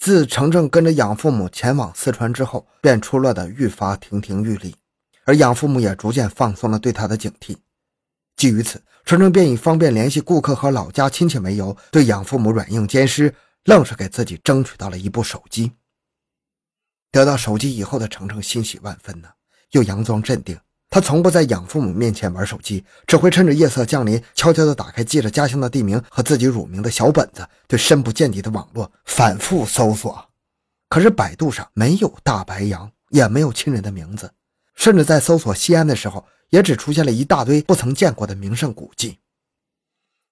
自程程跟着养父母前往四川之后，便出落得愈发亭亭玉立，而养父母也逐渐放松了对他的警惕。基于此，程程便以方便联系顾客和老家亲戚为由，对养父母软硬兼施，愣是给自己争取到了一部手机。得到手机以后的程程欣喜万分呢，又佯装镇定。他从不在养父母面前玩手机，只会趁着夜色降临，悄悄地打开记着家乡的地名和自己乳名的小本子，对深不见底的网络反复搜索。可是百度上没有大白杨，也没有亲人的名字，甚至在搜索西安的时候，也只出现了一大堆不曾见过的名胜古迹。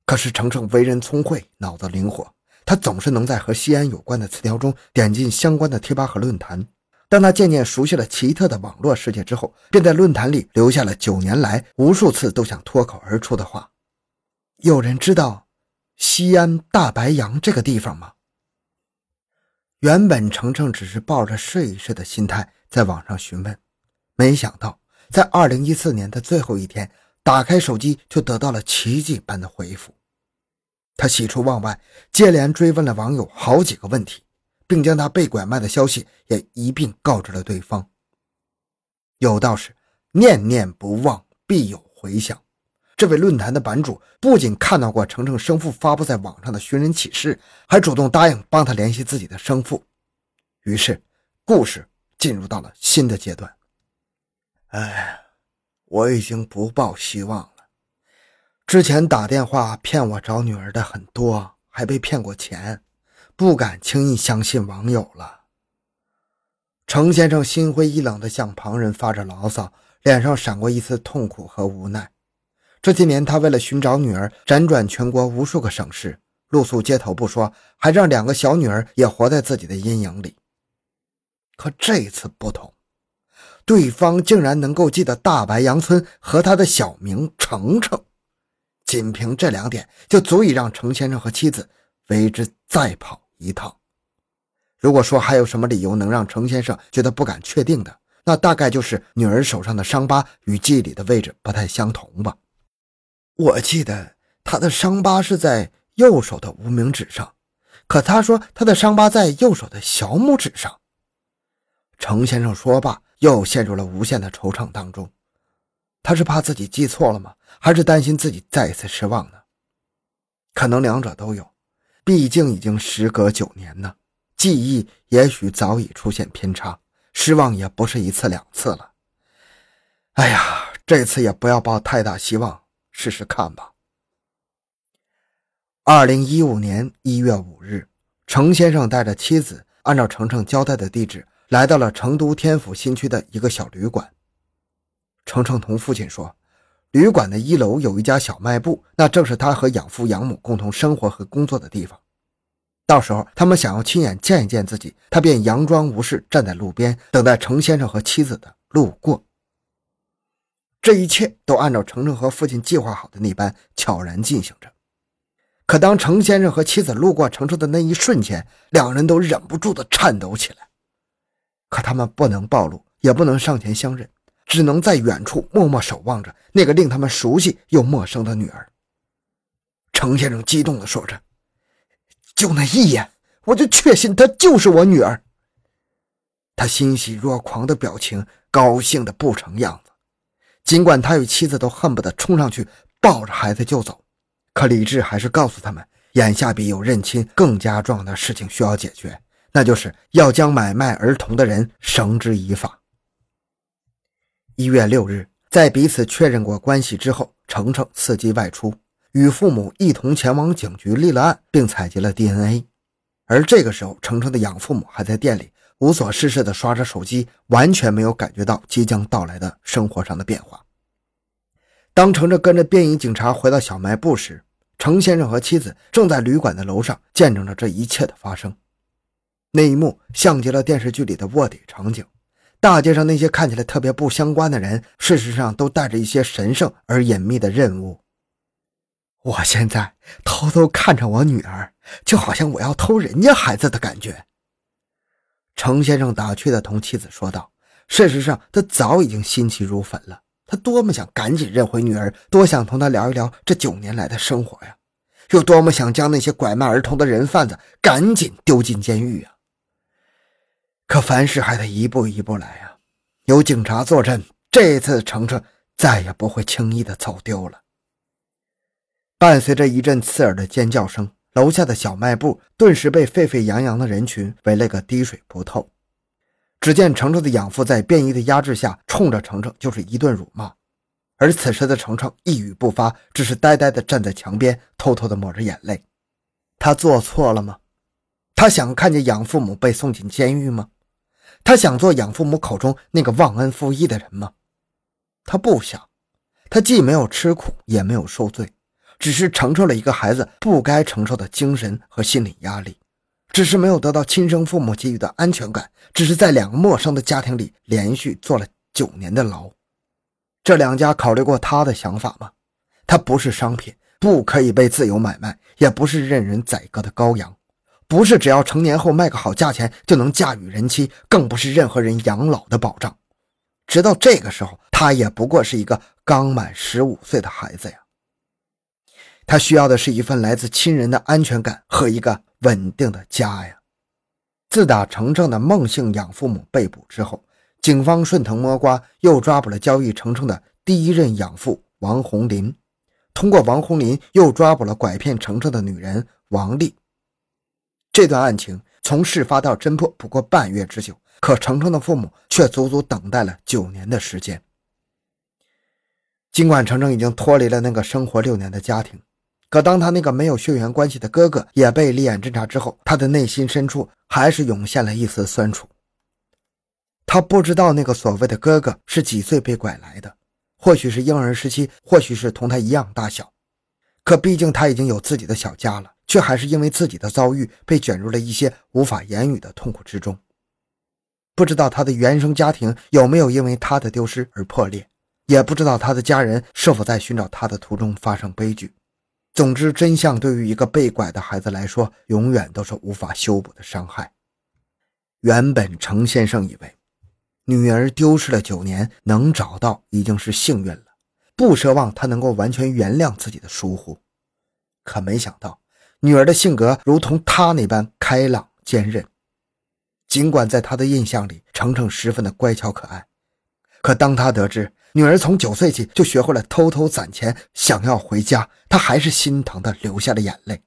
可是程程为人聪慧，脑子灵活，他总是能在和西安有关的词条中点进相关的贴吧和论坛。当他渐渐熟悉了奇特的网络世界之后，便在论坛里留下了九年来无数次都想脱口而出的话：“有人知道西安大白杨这个地方吗？”原本程程只是抱着试一试的心态在网上询问，没想到在二零一四年的最后一天，打开手机就得到了奇迹般的回复。他喜出望外，接连追问了网友好几个问题。并将他被拐卖的消息也一并告知了对方。有道是“念念不忘，必有回响”。这位论坛的版主不仅看到过程程生父发布在网上的寻人启事，还主动答应帮他联系自己的生父。于是，故事进入到了新的阶段。哎，我已经不抱希望了。之前打电话骗我找女儿的很多，还被骗过钱。不敢轻易相信网友了。程先生心灰意冷地向旁人发着牢骚，脸上闪过一丝痛苦和无奈。这些年，他为了寻找女儿，辗转全国无数个省市，露宿街头不说，还让两个小女儿也活在自己的阴影里。可这次不同，对方竟然能够记得大白杨村和他的小名程程，仅凭这两点，就足以让程先生和妻子为之再跑。一趟。如果说还有什么理由能让程先生觉得不敢确定的，那大概就是女儿手上的伤疤与记忆里的位置不太相同吧。我记得他的伤疤是在右手的无名指上，可他说他的伤疤在右手的小拇指上。程先生说罢，又陷入了无限的惆怅当中。他是怕自己记错了吗？还是担心自己再一次失望呢？可能两者都有。毕竟已经时隔九年呢，记忆也许早已出现偏差，失望也不是一次两次了。哎呀，这次也不要抱太大希望，试试看吧。二零一五年一月五日，程先生带着妻子，按照程程交代的地址，来到了成都天府新区的一个小旅馆。程程同父亲说。旅馆的一楼有一家小卖部，那正是他和养父养母共同生活和工作的地方。到时候他们想要亲眼见一见自己，他便佯装无事站在路边，等待程先生和妻子的路过。这一切都按照程程和父亲计划好的那般悄然进行着。可当程先生和妻子路过程程的那一瞬间，两人都忍不住的颤抖起来。可他们不能暴露，也不能上前相认。只能在远处默默守望着那个令他们熟悉又陌生的女儿。程先生激动地说着：“就那一眼，我就确信她就是我女儿。”他欣喜若狂的表情，高兴的不成样子。尽管他与妻子都恨不得冲上去抱着孩子就走，可理智还是告诉他们，眼下比有认亲更加重要的事情需要解决，那就是要将买卖儿童的人绳之以法。一月六日，在彼此确认过关系之后，程程伺机外出，与父母一同前往警局立了案，并采集了 DNA。而这个时候，程程的养父母还在店里无所事事地刷着手机，完全没有感觉到即将到来的生活上的变化。当程程跟着便衣警察回到小卖部时，程先生和妻子正在旅馆的楼上见证着这一切的发生。那一幕像极了电视剧里的卧底场景。大街上那些看起来特别不相关的人，事实上都带着一些神圣而隐秘的任务。我现在偷偷看着我女儿，就好像我要偷人家孩子的感觉。程先生打趣地同妻子说道：“事实上，他早已经心急如焚了。他多么想赶紧认回女儿，多想同她聊一聊这九年来的生活呀，又多么想将那些拐卖儿童的人贩子赶紧丢进监狱啊！可凡事还得一步一步来啊！有警察坐镇，这次程程再也不会轻易的走丢了。伴随着一阵刺耳的尖叫声，楼下的小卖部顿时被沸沸扬扬的人群围了个滴水不透。只见程程的养父在便衣的压制下，冲着程程就是一顿辱骂。而此时的程程一语不发，只是呆呆地站在墙边，偷偷地抹着眼泪。他做错了吗？他想看见养父母被送进监狱吗？他想做养父母口中那个忘恩负义的人吗？他不想。他既没有吃苦，也没有受罪，只是承受了一个孩子不该承受的精神和心理压力，只是没有得到亲生父母给予的安全感，只是在两个陌生的家庭里连续坐了九年的牢。这两家考虑过他的想法吗？他不是商品，不可以被自由买卖，也不是任人宰割的羔羊，不是只要成年后卖个好价钱就能驾驭人妻，更不是任何人养老的保障。直到这个时候，他也不过是一个刚满十五岁的孩子呀。他需要的是一份来自亲人的安全感和一个稳定的家呀。自打程程的孟姓养父母被捕之后。警方顺藤摸瓜，又抓捕了交易程程的第一任养父王红林。通过王红林，又抓捕了拐骗程程的女人王丽。这段案情从事发到侦破不过半月之久，可程程的父母却足足等待了九年的时间。尽管程程已经脱离了那个生活六年的家庭，可当他那个没有血缘关系的哥哥也被立案侦查之后，他的内心深处还是涌现了一丝酸楚。他不知道那个所谓的哥哥是几岁被拐来的，或许是婴儿时期，或许是同他一样大小。可毕竟他已经有自己的小家了，却还是因为自己的遭遇被卷入了一些无法言语的痛苦之中。不知道他的原生家庭有没有因为他的丢失而破裂，也不知道他的家人是否在寻找他的途中发生悲剧。总之，真相对于一个被拐的孩子来说，永远都是无法修补的伤害。原本程先生以为。女儿丢失了九年，能找到已经是幸运了，不奢望她能够完全原谅自己的疏忽。可没想到，女儿的性格如同她那般开朗坚韧。尽管在他的印象里，程程十分的乖巧可爱，可当他得知女儿从九岁起就学会了偷偷攒钱，想要回家，他还是心疼的流下了眼泪。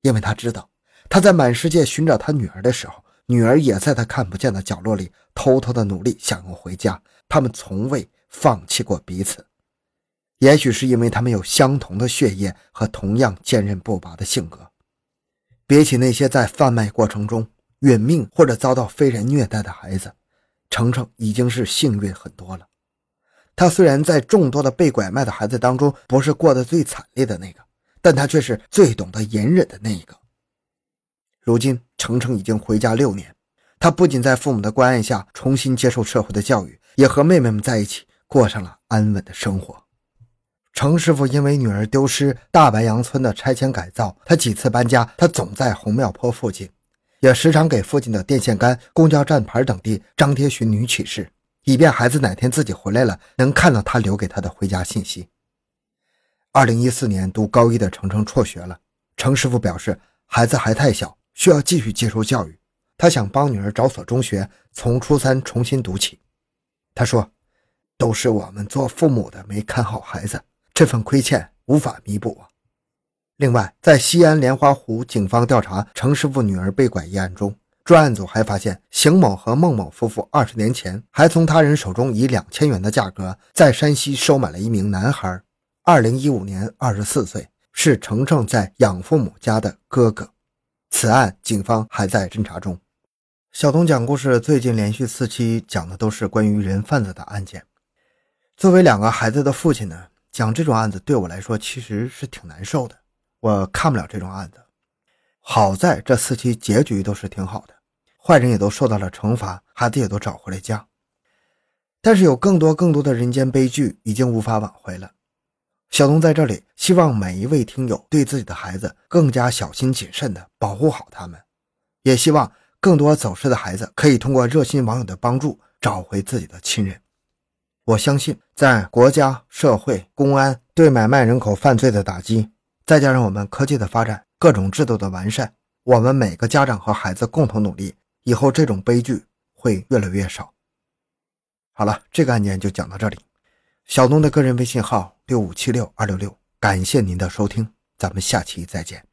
因为他知道，他在满世界寻找他女儿的时候。女儿也在他看不见的角落里偷偷的努力，想要回家。他们从未放弃过彼此，也许是因为他们有相同的血液和同样坚韧不拔的性格。比起那些在贩卖过程中殒命或者遭到非人虐待的孩子，程程已经是幸运很多了。他虽然在众多的被拐卖的孩子当中不是过得最惨烈的那个，但他却是最懂得隐忍的那一个。如今，程程已经回家六年，他不仅在父母的关爱下重新接受社会的教育，也和妹妹们在一起过上了安稳的生活。程师傅因为女儿丢失，大白杨村的拆迁改造，他几次搬家，他总在红庙坡附近，也时常给附近的电线杆、公交站牌等地张贴寻女启事，以便孩子哪天自己回来了，能看到他留给他的回家信息。二零一四年读高一的程程辍学了，程师傅表示，孩子还太小。需要继续接受教育，他想帮女儿找所中学，从初三重新读起。他说：“都是我们做父母的没看好孩子，这份亏欠无法弥补啊。”另外，在西安莲花湖，警方调查程师傅女儿被拐一案中，专案组还发现邢某和孟某夫妇二十年前还从他人手中以两千元的价格在山西收买了一名男孩，二零一五年二十四岁，是程程在养父母家的哥哥。此案警方还在侦查中。小东讲故事最近连续四期讲的都是关于人贩子的案件。作为两个孩子的父亲呢，讲这种案子对我来说其实是挺难受的。我看不了这种案子。好在这四期结局都是挺好的，坏人也都受到了惩罚，孩子也都找回了家。但是有更多更多的人间悲剧已经无法挽回了。小东在这里希望每一位听友对自己的孩子更加小心谨慎的保护好他们，也希望更多走失的孩子可以通过热心网友的帮助找回自己的亲人。我相信在国家社会公安对买卖人口犯罪的打击再加上我们科技的发展各种制度的完善我们每个家长和孩子共同努力以后这种悲剧会越来越少。好了这个案件就讲到这里。小东的个人微信号六五七六二六六感谢您的收听咱们下期再见。